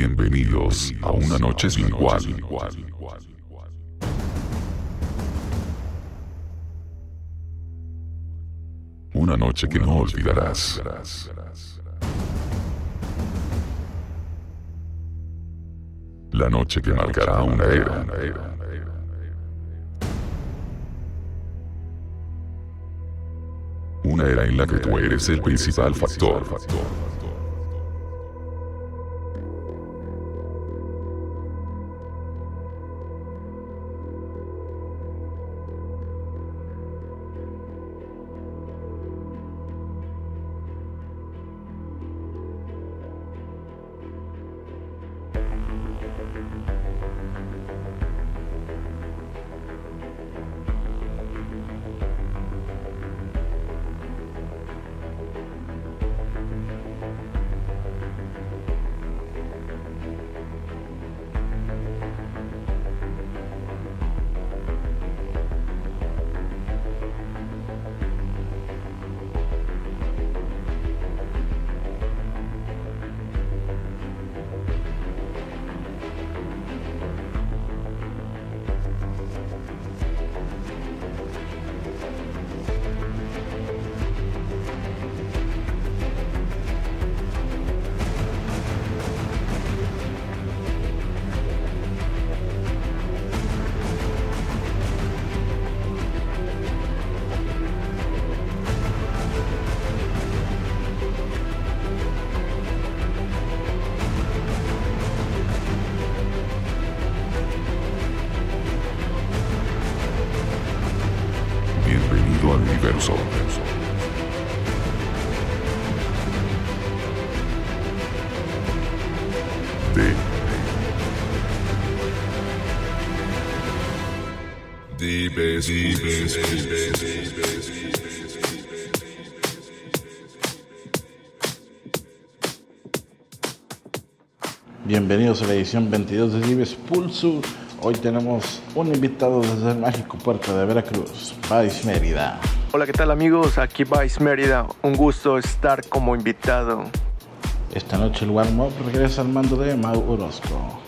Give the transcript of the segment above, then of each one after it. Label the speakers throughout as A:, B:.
A: Bienvenidos a una noche sin igual. Una noche que no olvidarás. La noche que marcará una era. Una era en la que tú eres el principal factor.
B: Edición 22 de Dives Pulso. Hoy tenemos un invitado desde el mágico puerto de Veracruz, Vice Mérida.
C: Hola, ¿qué tal amigos? Aquí Vice Mérida. Un gusto estar como invitado.
B: Esta noche el warm-up regresa al mando de Mau Orozco.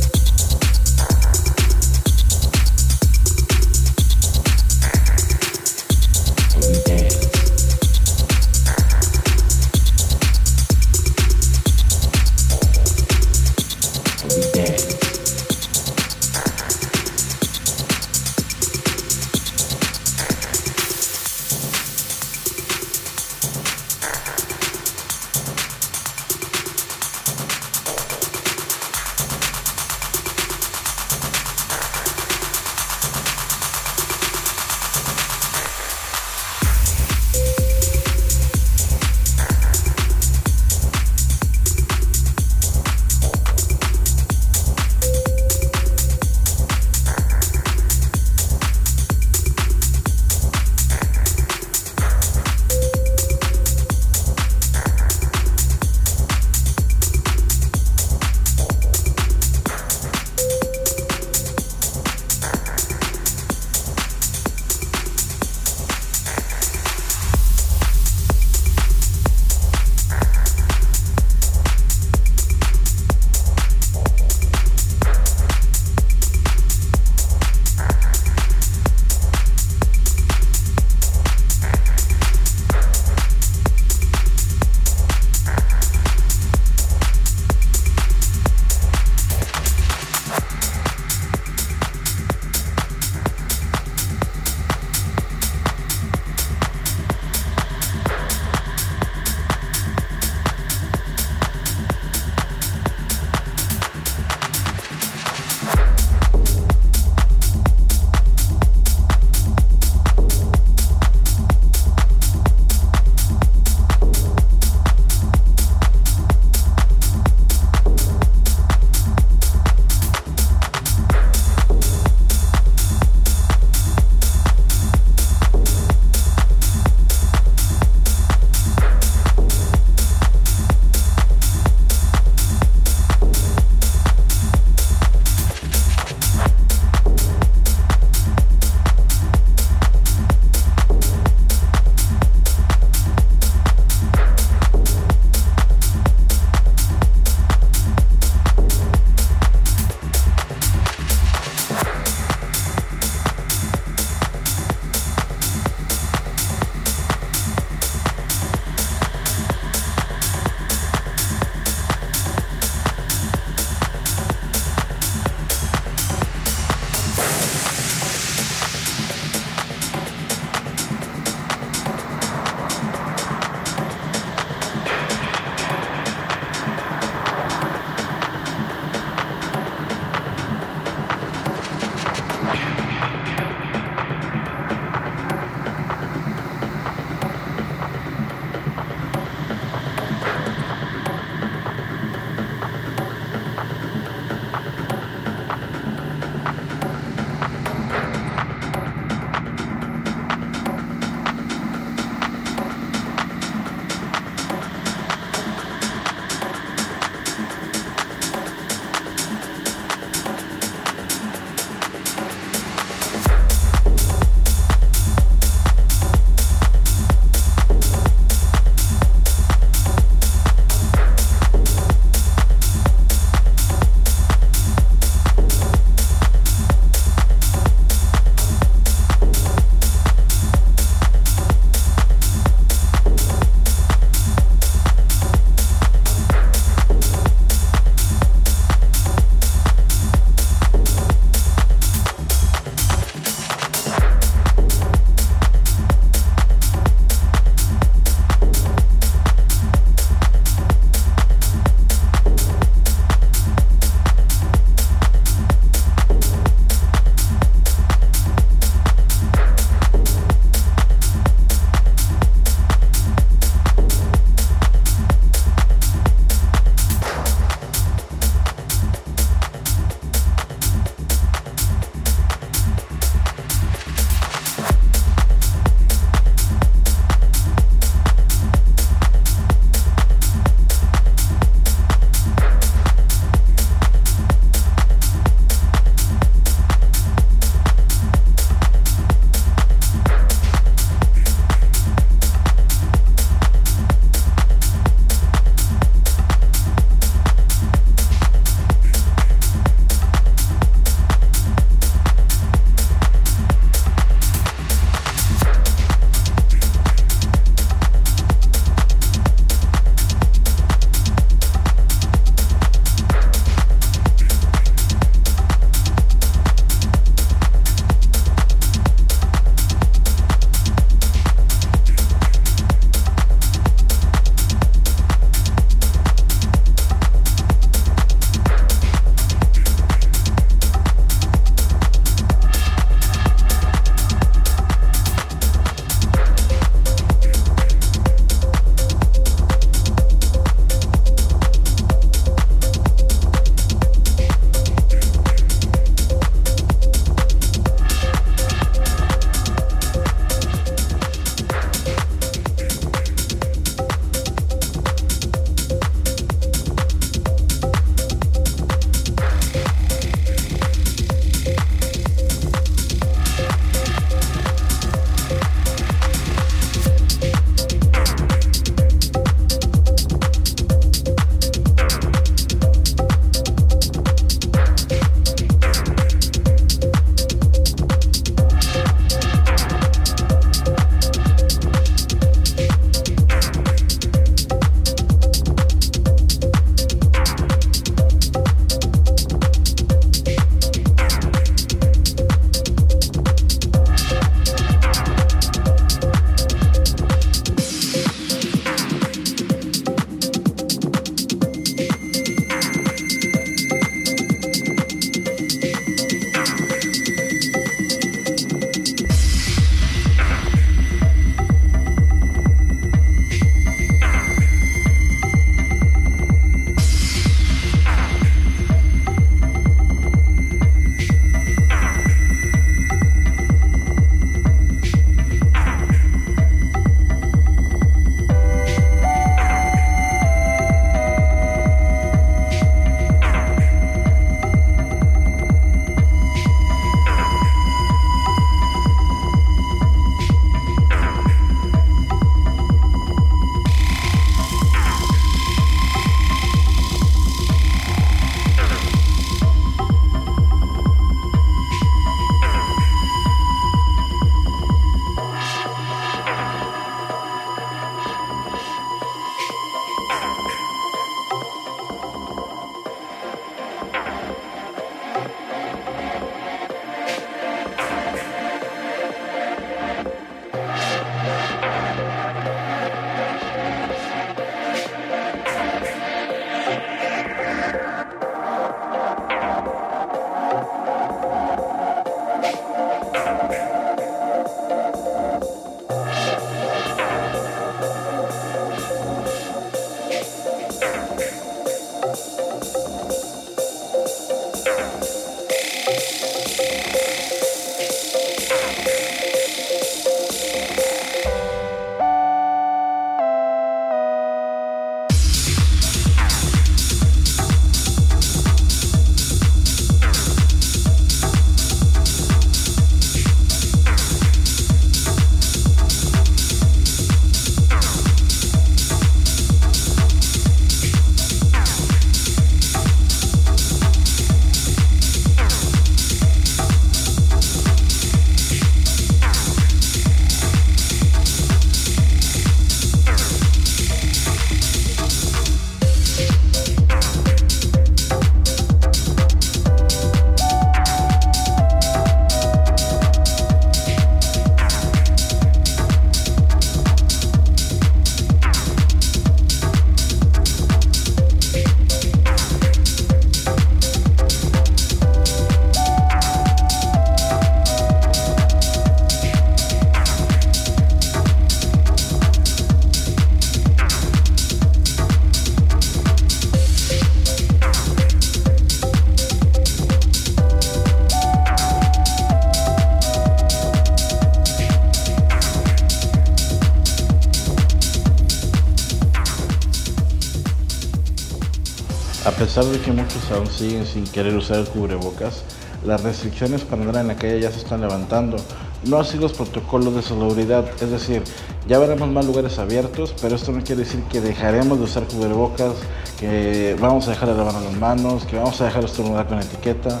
B: Pesar de que muchos aún siguen sin querer usar el cubrebocas, las restricciones para andar en la calle ya se están levantando. No así los protocolos de salubridad, es decir, ya veremos más lugares abiertos, pero esto no quiere decir que dejaremos de usar cubrebocas, que vamos a dejar de lavar las manos, que vamos a dejar de estornudar con etiqueta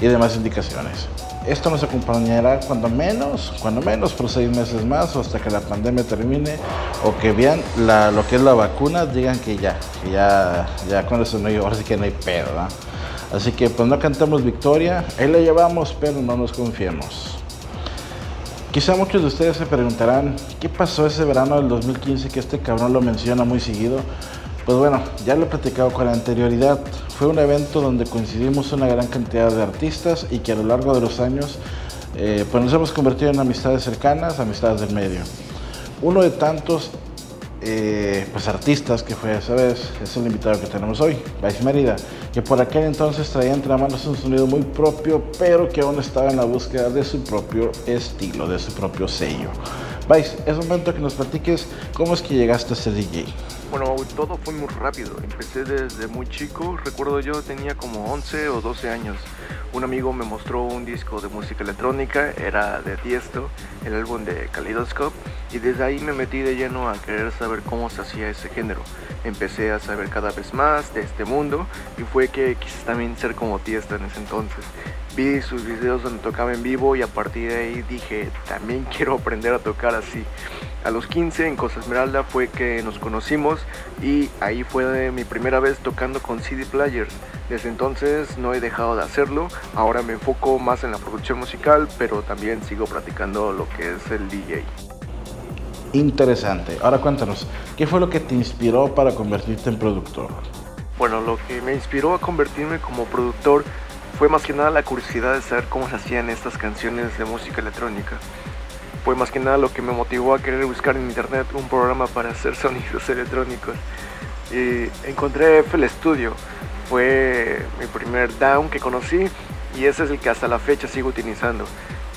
B: y demás indicaciones. Esto nos acompañará cuando menos, cuando menos por seis meses más o hasta que la pandemia termine o que vean lo que es la vacuna, digan que ya, que ya, ya con eso no hay, ahora sí que no hay pedo, Así que pues no cantamos victoria, ahí la llevamos, pero no nos confiemos. Quizá muchos de ustedes se preguntarán, ¿qué pasó ese verano del 2015 que este cabrón lo menciona muy seguido? Pues bueno, ya lo he platicado con la anterioridad. Fue un evento donde coincidimos una gran cantidad de artistas y que a lo largo de los años eh, pues nos hemos convertido en amistades cercanas, amistades del medio. Uno de tantos eh, pues artistas que fue esa vez es el invitado que tenemos hoy, Vice Mérida, que por aquel entonces traía entre manos un sonido muy propio, pero que aún estaba en la búsqueda de su propio estilo, de su propio sello. Vice, es momento que nos platiques cómo es que llegaste a ser DJ.
C: Bueno, todo fue muy rápido. Empecé desde muy chico. Recuerdo yo tenía como 11 o 12 años. Un amigo me mostró un disco de música electrónica, era de Tiesto, el álbum de Kaleidoscope, y desde ahí me metí de lleno a querer saber cómo se hacía ese género. Empecé a saber cada vez más de este mundo y fue que quise también ser como Tiesto en ese entonces. Vi sus videos donde tocaba en vivo y a partir de ahí dije, también quiero aprender a tocar así. A los 15 en Cosa Esmeralda fue que nos conocimos y ahí fue mi primera vez tocando con CD Players. Desde entonces no he dejado de hacerlo, ahora me enfoco más en la producción musical, pero también sigo practicando lo que es el DJ.
B: Interesante. Ahora cuéntanos, ¿qué fue lo que te inspiró para convertirte en productor?
C: Bueno, lo que me inspiró a convertirme como productor fue más que nada la curiosidad de saber cómo se hacían estas canciones de música electrónica fue más que nada lo que me motivó a querer buscar en internet un programa para hacer sonidos electrónicos. Y encontré FL Studio, fue mi primer down que conocí y ese es el que hasta la fecha sigo utilizando.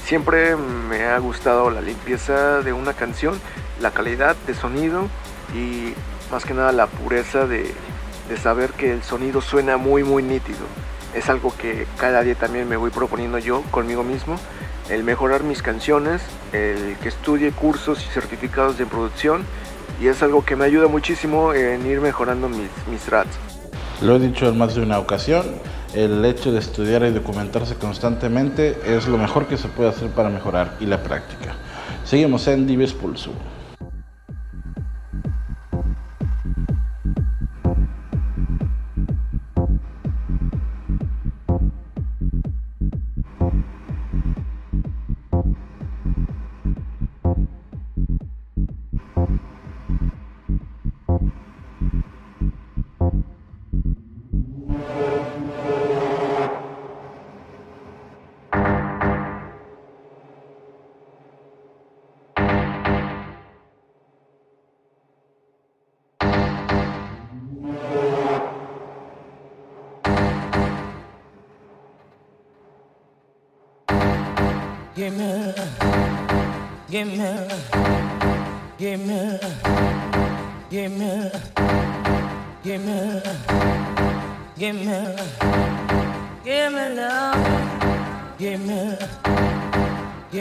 C: Siempre me ha gustado la limpieza de una canción, la calidad de sonido y más que nada la pureza de, de saber que el sonido suena muy muy nítido. Es algo que cada día también me voy proponiendo yo conmigo mismo el mejorar mis canciones, el que estudie cursos y certificados de producción y es algo que me ayuda muchísimo en ir mejorando mis, mis raps.
B: Lo he dicho en más de una ocasión, el hecho de estudiar y documentarse constantemente es lo mejor que se puede hacer para mejorar y la práctica. Seguimos en Dives Pulso.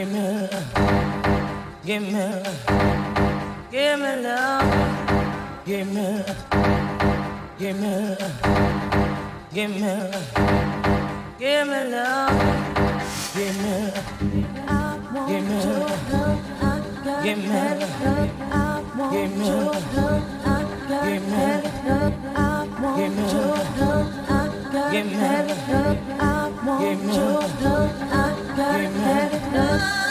D: Give me, give me, give me love. Give me, give me, give me, give me love. Give me, give me, give me, give me, give me, give me, give me, give me.
A: Esto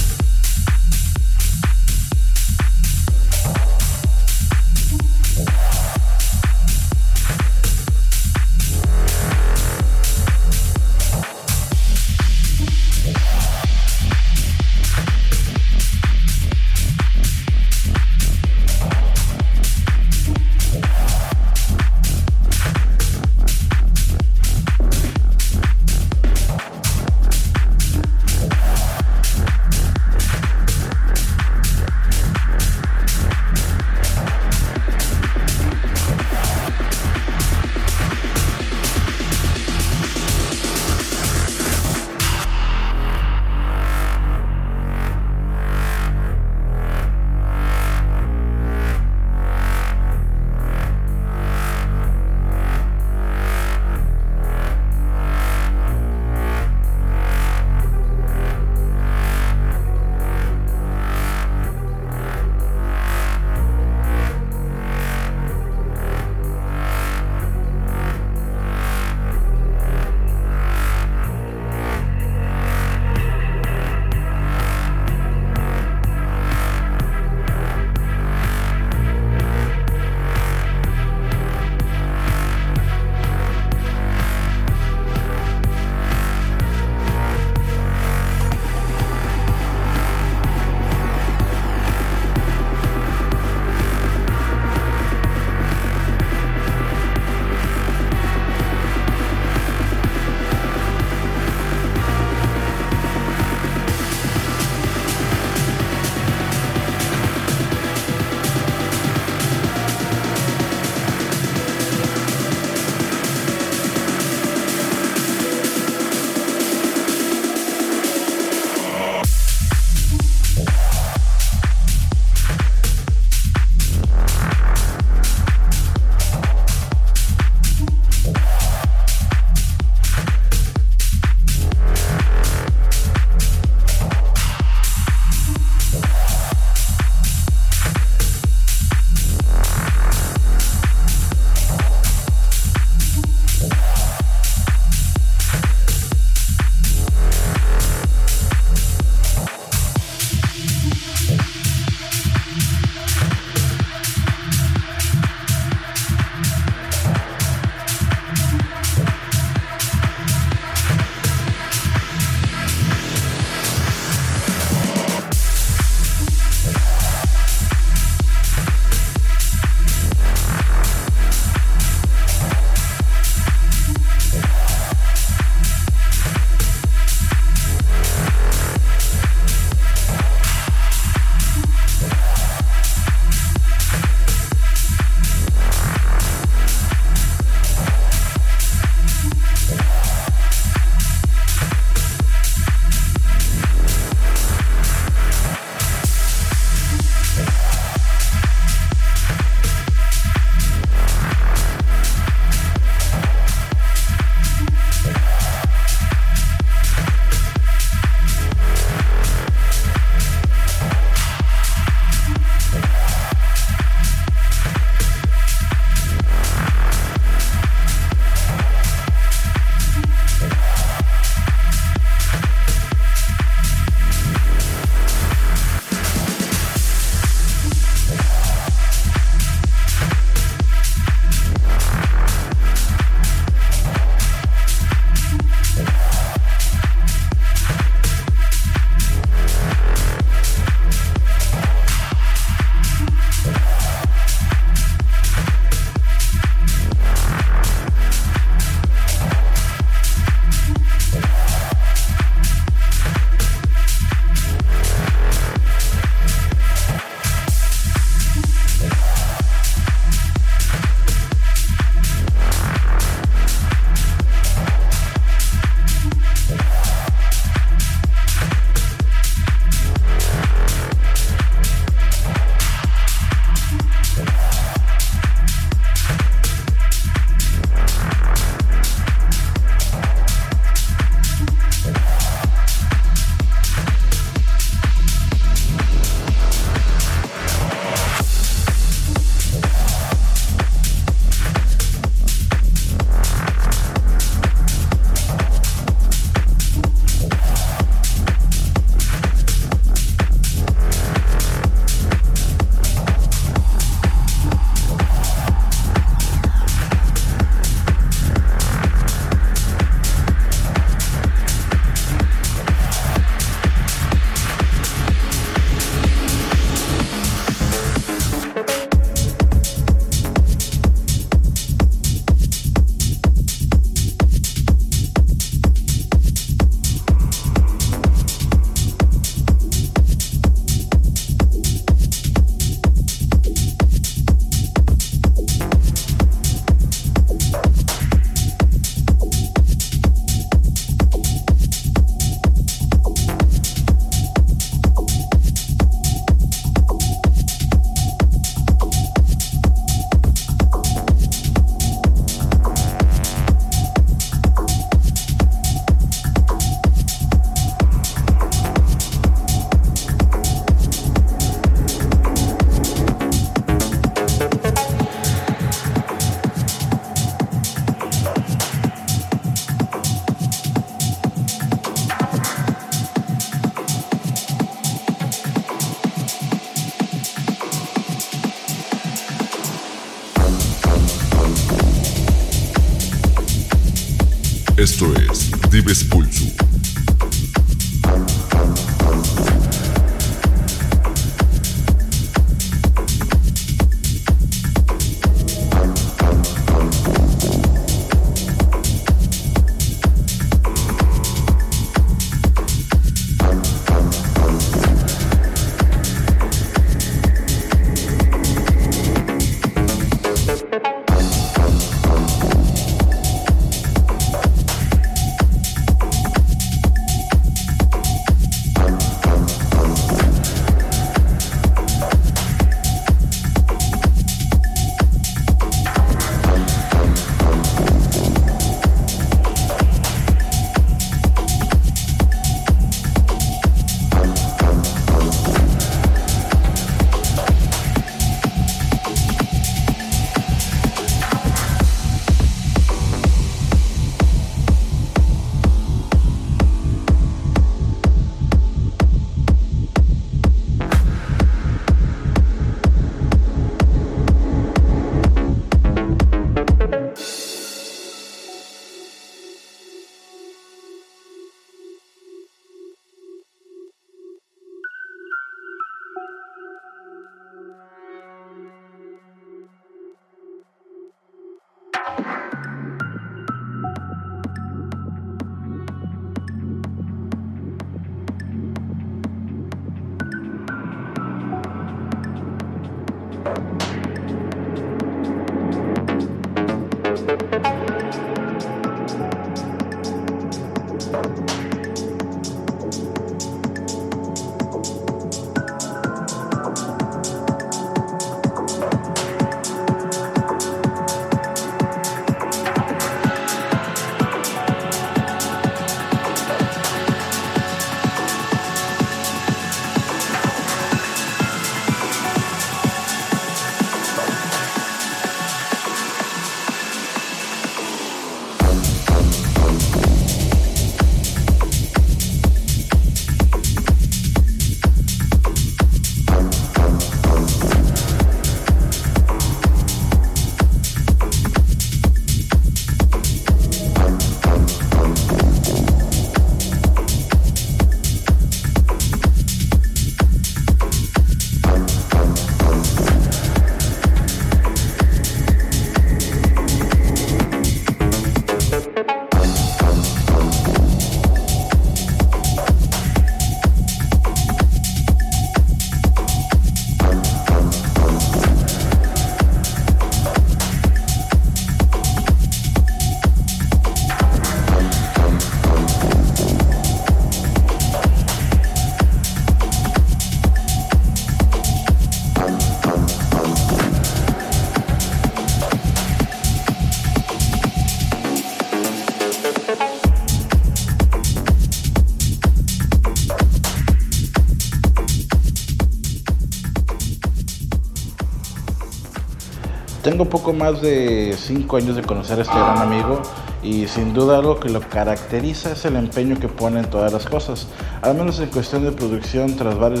B: Tengo poco más de 5 años de conocer a este gran amigo y sin duda algo que lo caracteriza es el empeño que pone en todas las cosas. Al menos en cuestión de producción, tras varios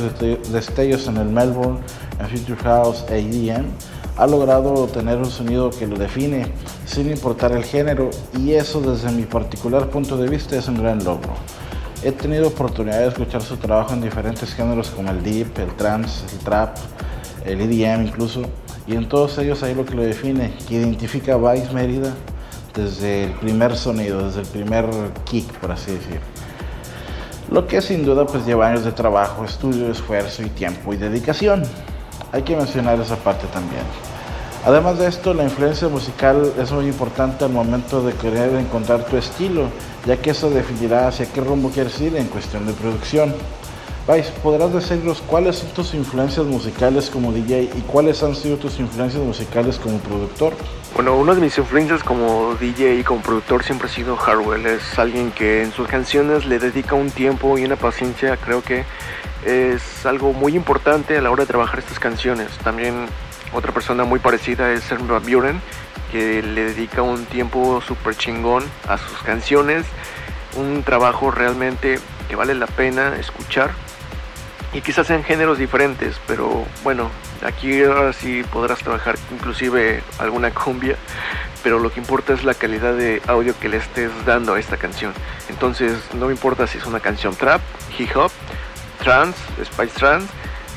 B: destellos en el Melbourne, en Future House e EDM, ha logrado tener un sonido que lo define sin importar el género y eso desde mi particular punto de vista es un gran logro. He tenido oportunidad de escuchar su trabajo en diferentes géneros como el deep, el trance, el trap, el EDM incluso y en todos ellos hay lo que lo define, que identifica Vice Mérida desde el primer sonido, desde el primer kick, por así decir. Lo que sin duda pues lleva años de trabajo, estudio, esfuerzo y tiempo y dedicación. Hay que mencionar esa parte también. Además de esto, la influencia musical es muy importante al momento de querer encontrar tu estilo, ya que eso definirá hacia qué rumbo quieres ir en cuestión de producción. Vice, ¿podrás decirnos cuáles son tus influencias musicales como DJ y cuáles han sido tus influencias musicales como productor?
C: Bueno, una de mis influencias como DJ y como productor siempre ha sido Harwell. Es alguien que en sus canciones le dedica un tiempo y una paciencia, creo que es algo muy importante a la hora de trabajar estas canciones. También otra persona muy parecida es Herman Buren, que le dedica un tiempo súper chingón a sus canciones. Un trabajo realmente que vale la pena escuchar y quizás en géneros diferentes, pero bueno, aquí ahora sí podrás trabajar inclusive alguna cumbia, pero lo que importa es la calidad de audio que le estés dando a esta canción. Entonces no me importa si es una canción trap, hip hop, trance, spice trance,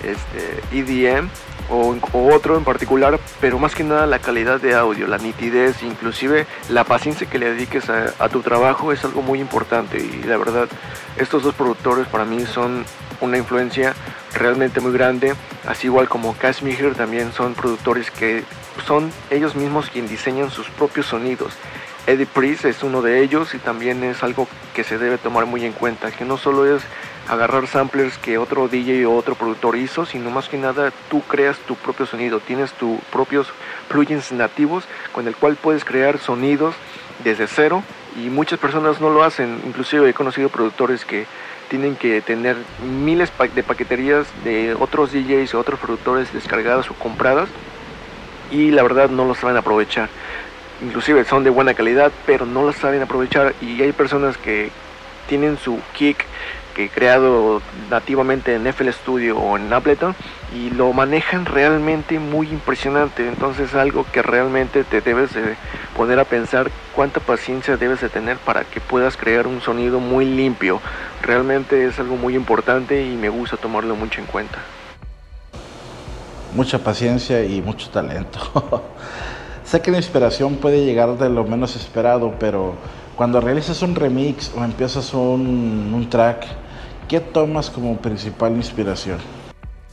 C: este, EDM o, o otro en particular, pero más que nada la calidad de audio, la nitidez, inclusive la paciencia que le dediques a, tu trabajo es algo muy importante y la verdad estos dos productores para mí son una influencia realmente muy grande, así igual como Kashmir también son productores que son ellos mismos quienes diseñan sus propios sonidos. Eddie Priest es uno de ellos y también es algo que se debe tomar muy en cuenta, que no solo es agarrar samplers que otro DJ o otro productor hizo, sino más que nada tú creas tu propio sonido, tienes tus propios plugins nativos con el cual puedes crear sonidos desde cero y muchas personas no lo hacen, inclusive he conocido productores que tienen que tener miles de paqueterías de otros DJs o otros productores descargadas o compradas y la verdad no lo saben aprovechar. Inclusive son de buena calidad, pero no lo saben aprovechar y hay personas que tienen su kick que creado nativamente en FL Studio o en Ableton y lo manejan realmente muy impresionante. Entonces algo que realmente te debes de poner a pensar cuánta paciencia debes de tener para que puedas crear un sonido muy limpio. Realmente es algo muy importante y me gusta tomarlo mucho en cuenta.
B: Mucha paciencia y mucho talento. sé que la inspiración puede llegar de lo menos esperado, pero cuando realizas un remix o empiezas un track, ¿qué tomas como principal inspiración?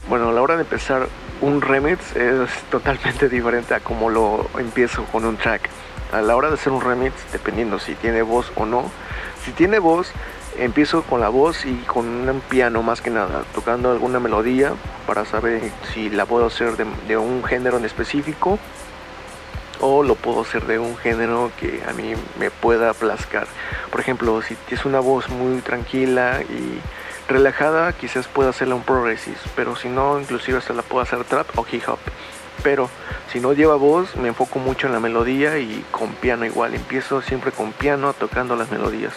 C: Bueno, a la hora de empezar un remix es totalmente diferente a como lo empiezo con un track. A la hora de hacer un remix, dependiendo si tiene voz o no, si tiene voz, empiezo con la voz y con un piano más que nada, tocando alguna melodía para saber si la puedo hacer de, un género en específico o lo puedo hacer de un género que a mí me pueda plascar. Por ejemplo, si es una voz muy tranquila y relajada, quizás pueda hacerla un progressive, pero si no, inclusive se la puedo hacer trap o hip hop. Pero si no lleva voz, me enfoco mucho en la melodía y con piano igual. Empiezo siempre con piano tocando las melodías.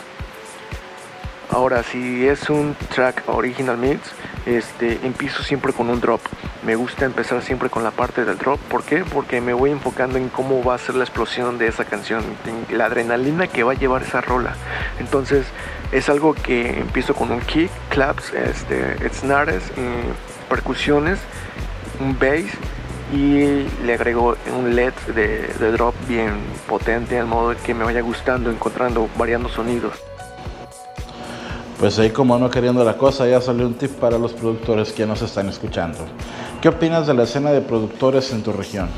C: Ahora, si es un track original mix, este, empiezo siempre con un drop. Me gusta empezar siempre con la parte del drop. ¿Por qué? Porque me voy enfocando en cómo va a ser la explosión de esa canción, en la adrenalina que va a llevar esa rola. Entonces, es algo que empiezo con un kick, claps, este, snares, eh, percusiones, un bass y le agrego un LED de, de drop bien potente al modo que me vaya gustando, encontrando, variando sonidos.
B: Pues ahí como no queriendo la cosa, ya salió un tip para los productores que nos están escuchando. ¿Qué opinas de la escena de productores en tu región?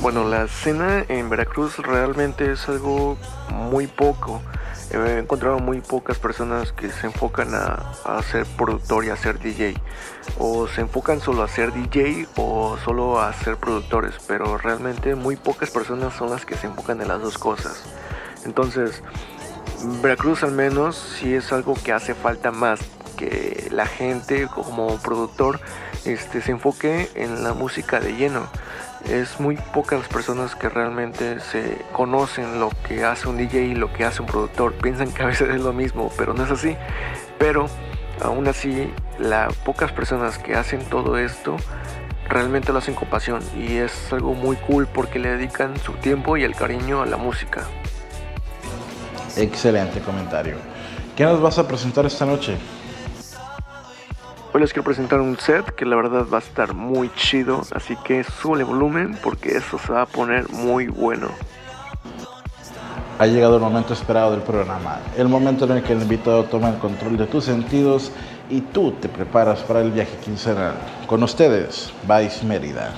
C: Bueno, la escena en Veracruz realmente es algo muy poco. He encontrado muy pocas personas que se enfocan a, a ser productor y a ser DJ. O se enfocan solo a ser DJ o solo a ser productores. Pero realmente muy pocas personas son las que se enfocan en las dos cosas. Entonces, Veracruz al menos sí es algo que hace falta más que la gente como productor este, se enfoque en la música de lleno. Es muy pocas las personas que realmente se conocen lo que hace un DJ y lo que hace un productor. Piensan que a veces es lo mismo, pero no es así. Pero aún así, las pocas personas que hacen todo esto realmente lo hacen con pasión y es algo muy cool porque le dedican su tiempo y el cariño a la música.
B: Excelente comentario. ¿Qué nos vas a presentar esta noche?
C: Hoy les quiero presentar un set que la verdad va a estar muy chido, así que sube volumen porque eso se va a poner muy bueno.
B: Ha llegado el momento esperado del programa, el momento en el que el invitado toma el control de tus sentidos y tú te preparas para el viaje quincenal. Con ustedes, Vice Mérida.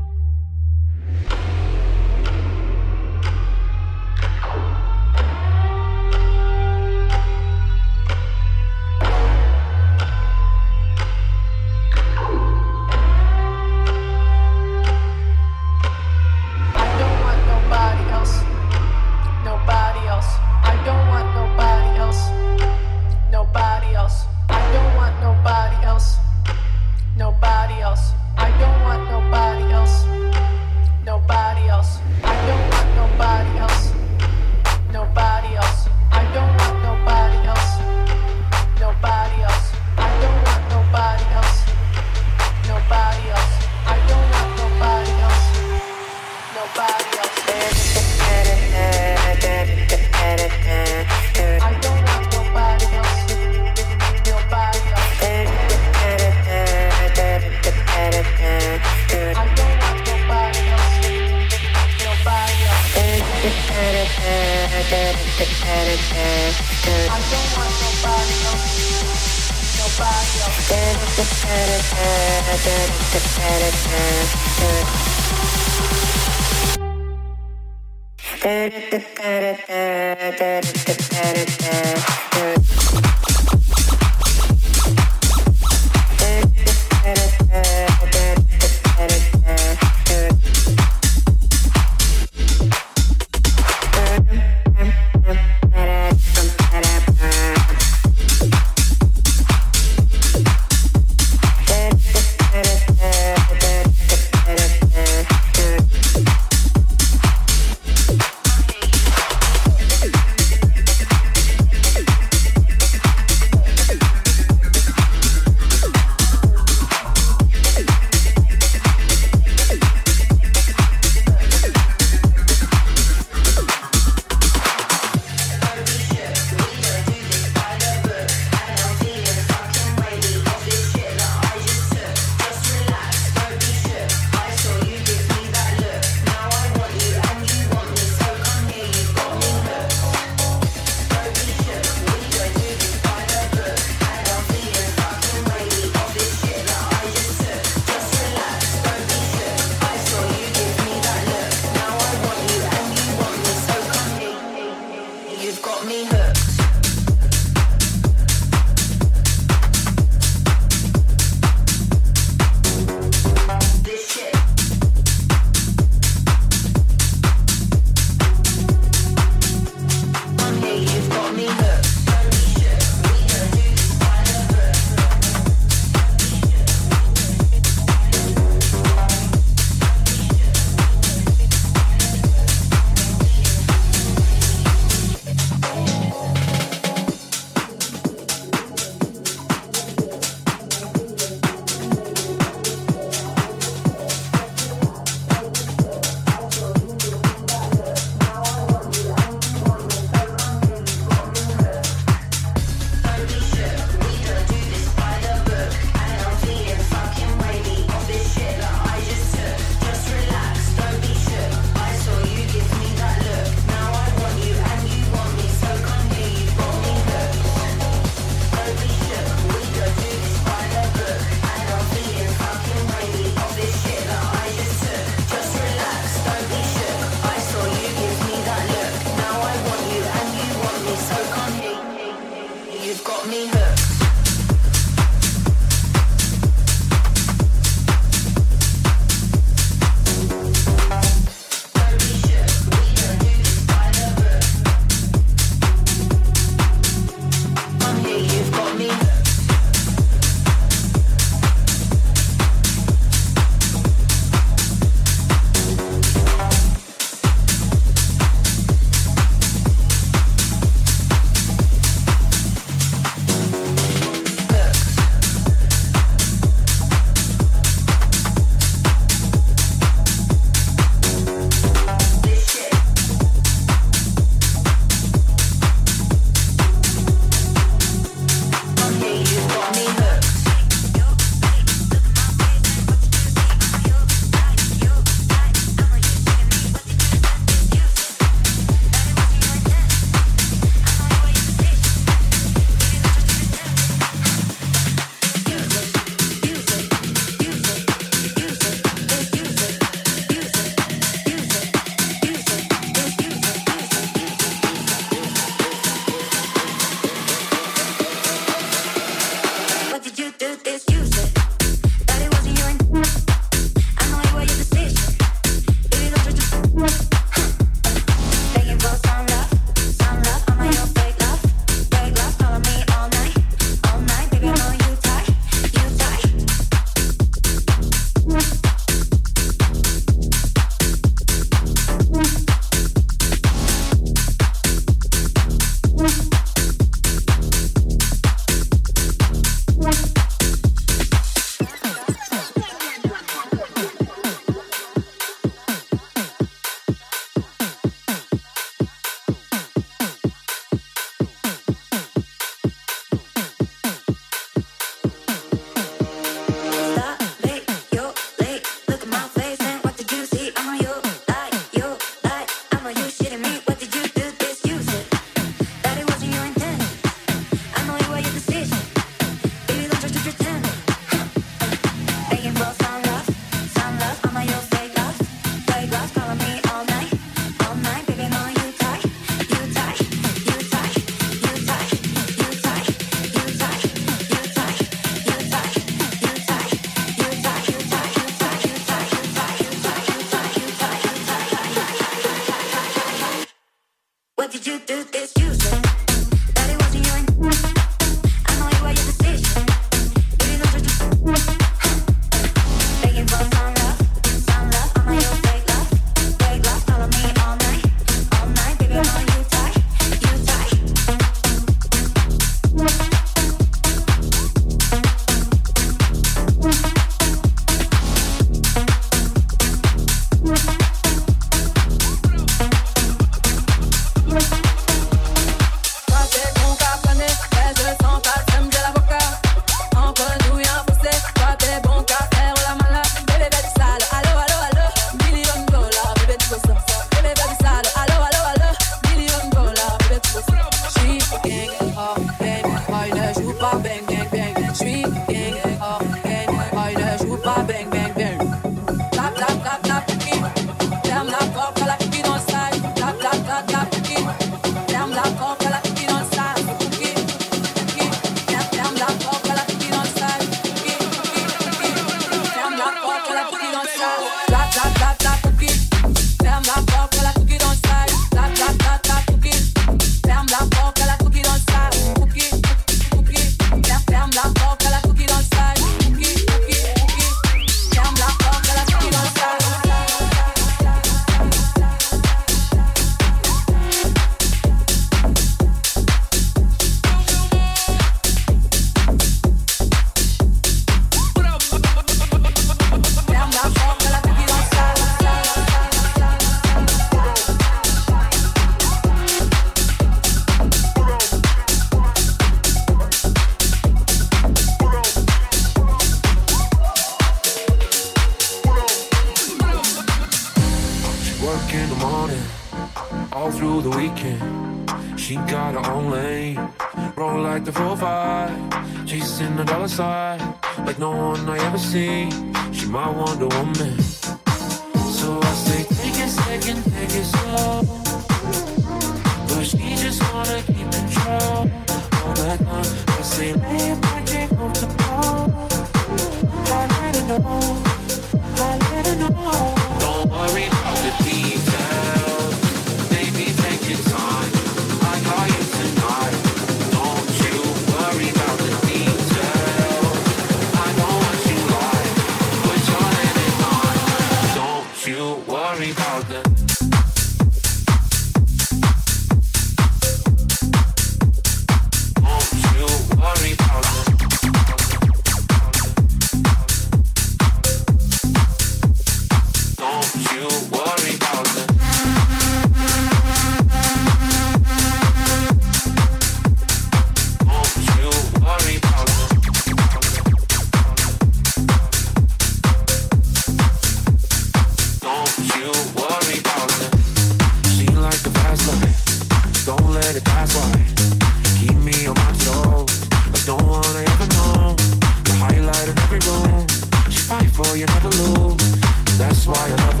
E: That's
F: why I love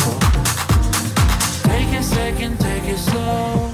F: so.
G: Take it, second, take it slow.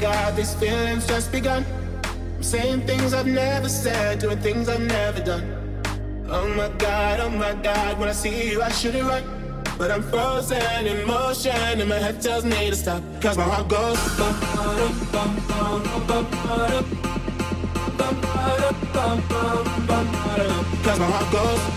G: God, these feelings just begun. I'm saying things I've never said, doing things I've never done. Oh my God, oh my God, when I see you, I should it right. But I'm frozen in motion, and my head
H: tells me to stop. Cause my heart goes Cause my heart goes.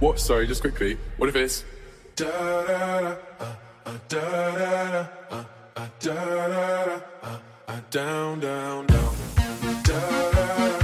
I: What? Sorry, just quickly. What if it's
J: down down down da da da.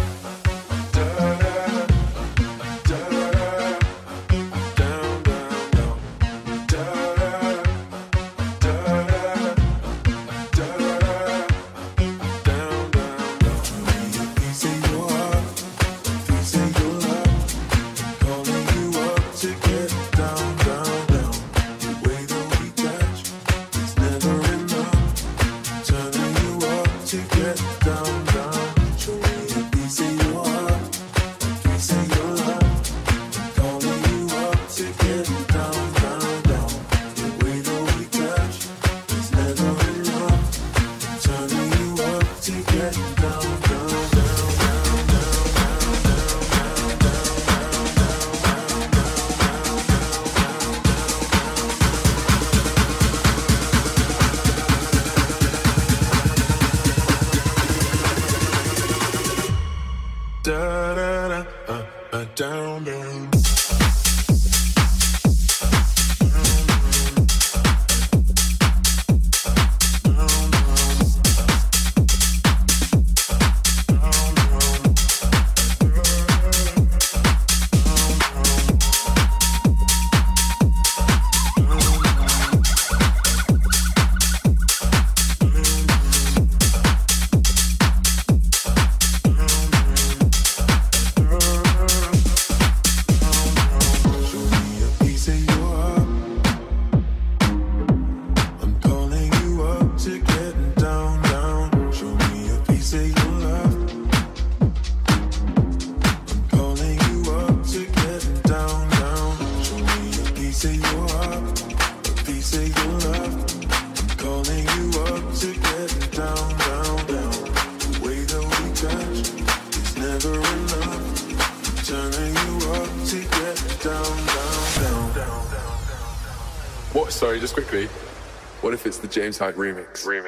I: Remix. Remix.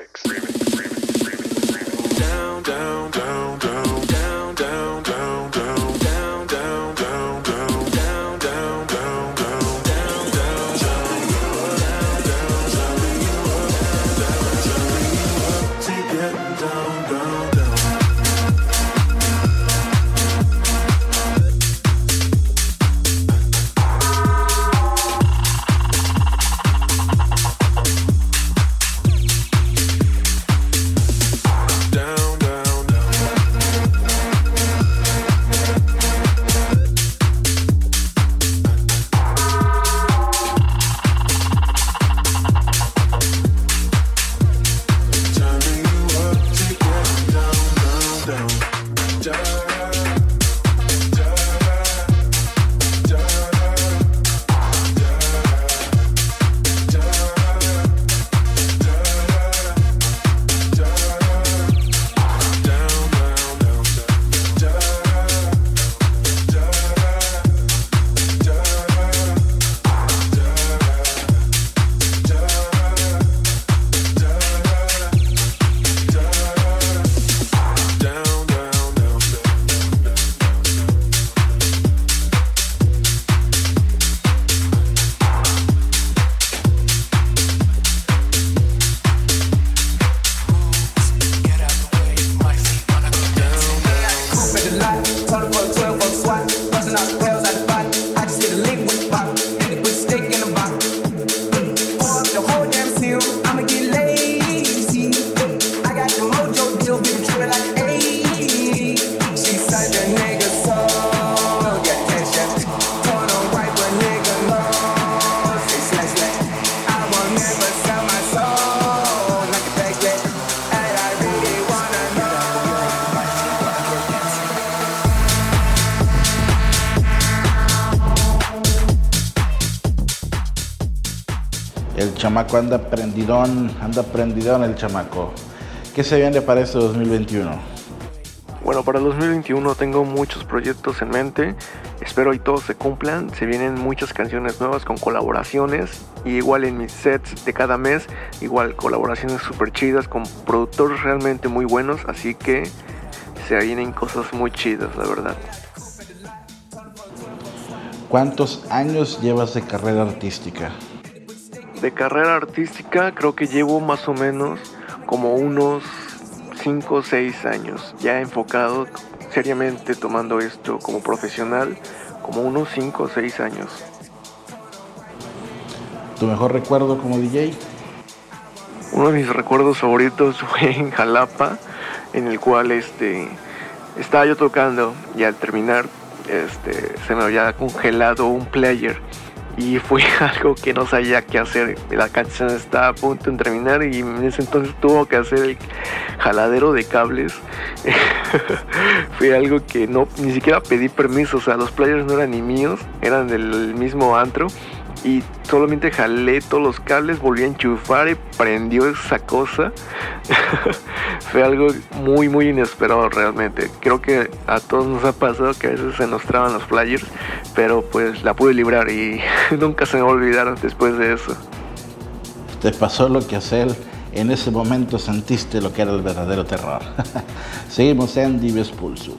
B: Anda prendidón, anda prendidón el chamaco. ¿Qué se viene para este 2021?
C: Bueno, para el 2021 tengo muchos proyectos en mente. Espero y todos se cumplan. Se vienen muchas canciones nuevas con colaboraciones. Y igual en mis sets de cada mes, igual colaboraciones súper chidas con productores realmente muy buenos. Así que se vienen cosas muy chidas, la verdad.
B: ¿Cuántos años llevas de carrera artística?
C: De carrera artística creo que llevo más o menos como unos 5 o 6 años ya enfocado seriamente tomando esto como profesional, como unos 5 o 6 años.
B: ¿Tu mejor recuerdo como DJ?
C: Uno de mis recuerdos favoritos fue en Jalapa, en el cual este estaba yo tocando y al terminar este se me había congelado un player y fue algo que no sabía qué hacer. La canción estaba a punto de terminar y en ese entonces tuvo que hacer el jaladero de cables. fue algo que no ni siquiera pedí permiso, o sea, los players no eran ni míos, eran del mismo antro y solamente jalé todos los cables, volví a enchufar y prendió esa cosa. Fue algo muy, muy inesperado realmente. Creo que a todos nos ha pasado que a veces se nos traban los flyers, pero pues la pude librar y nunca se me olvidaron después de eso.
B: Te pasó lo que hacer. En ese momento sentiste lo que era el verdadero terror. Seguimos en Dives Pulso.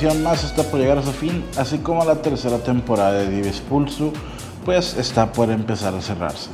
B: Edición más está por llegar a su fin, así como la tercera temporada de Dives Pulsu, pues está por empezar a cerrarse.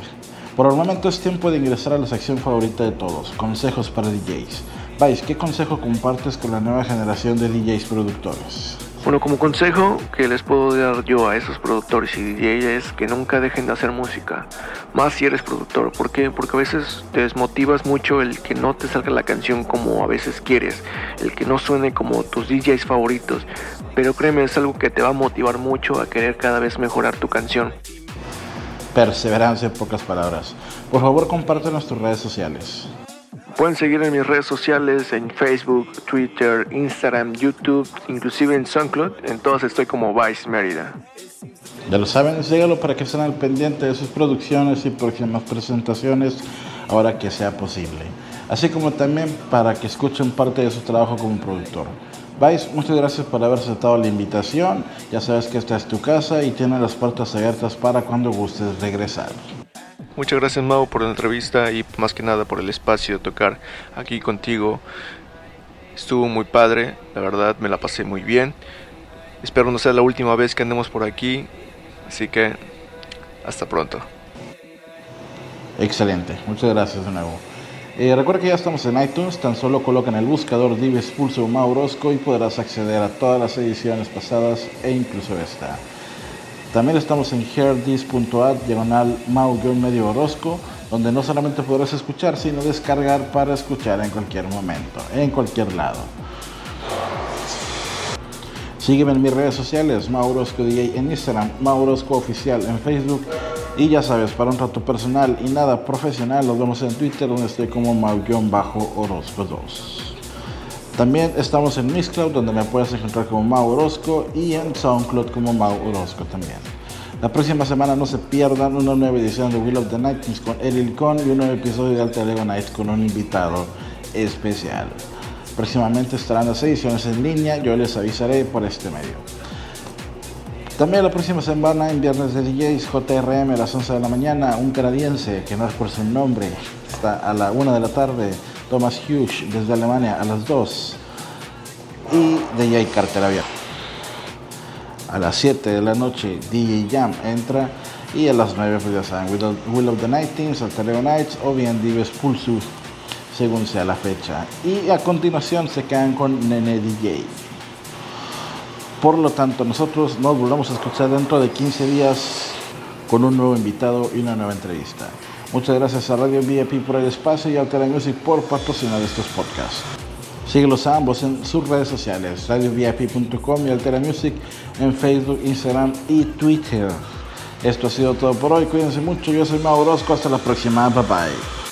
B: Por el momento es tiempo de ingresar a la sección favorita de todos, consejos para DJs. Vais, ¿qué consejo compartes con la nueva generación de DJs productores?
C: Bueno, como consejo que les puedo dar yo a esos productores y DJs es que nunca dejen de hacer música, más si eres productor. ¿Por qué? Porque a veces te desmotivas mucho el que no te salga la canción como a veces quieres, el que no suene como tus DJs favoritos. Pero créeme, es algo que te va a motivar mucho a querer cada vez mejorar tu canción.
B: Perseverancia en pocas palabras. Por favor, compártenos tus redes sociales.
C: Pueden seguir en mis redes sociales, en Facebook, Twitter, Instagram, YouTube, inclusive en SoundCloud. En todas estoy como Vice Mérida.
B: Ya lo saben, síguelo para que estén al pendiente de sus producciones y próximas presentaciones ahora que sea posible. Así como también para que escuchen parte de su trabajo como productor. Vice, muchas gracias por haber aceptado la invitación. Ya sabes que esta es tu casa y tiene las puertas abiertas para cuando gustes regresar.
C: Muchas gracias Mau por la entrevista y más que nada por el espacio de tocar aquí contigo. Estuvo muy padre, la verdad me la pasé muy bien. Espero no sea la última vez que andemos por aquí, así que hasta pronto.
B: Excelente, muchas gracias de nuevo. Eh, recuerda que ya estamos en iTunes, tan solo coloca en el buscador Dives Pulso Maurosco y podrás acceder a todas las ediciones pasadas e incluso esta. También estamos en heardis.at, diagonal mau medio Orozco, donde no solamente podrás escuchar, sino descargar para escuchar en cualquier momento, en cualquier lado. Sígueme en mis redes sociales, Maurosco DJ en Instagram, Maurosco Oficial en Facebook y ya sabes, para un rato personal y nada profesional, los vemos en Twitter donde estoy como Mau-Orozco 2. También estamos en Mixcloud donde me puedes encontrar como Mau Orozco y en SoundCloud como Mau Orozco también. La próxima semana no se pierdan una nueva edición de Will of the Nights con Eril Con y un nuevo episodio de Alter Ego Nights con un invitado especial. Próximamente estarán las ediciones en línea, yo les avisaré por este medio. También la próxima semana en Viernes de DJs, JRM a las 11 de la mañana, un canadiense que no es por su nombre, está a la 1 de la tarde, Thomas Hughes desde Alemania a las 2 y DJ Carter abierto. A las 7 de la noche DJ Jam entra y a las 9 pues ya saben, Will of, the Nightings, Alter Nights o bien Dives Pulsus según sea la fecha. Y a continuación se quedan con Nene DJ. Por lo tanto, nosotros nos volvemos a escuchar dentro de 15 días con un nuevo invitado y una nueva entrevista. Muchas gracias a Radio VIP por el espacio y Altera Music por patrocinar estos podcasts. Síguelos a ambos en sus redes sociales, radiovip.com y Altera Music en Facebook, Instagram y Twitter. Esto ha sido todo por hoy. Cuídense mucho. Yo soy Mau Orozco. Hasta la próxima. Bye bye.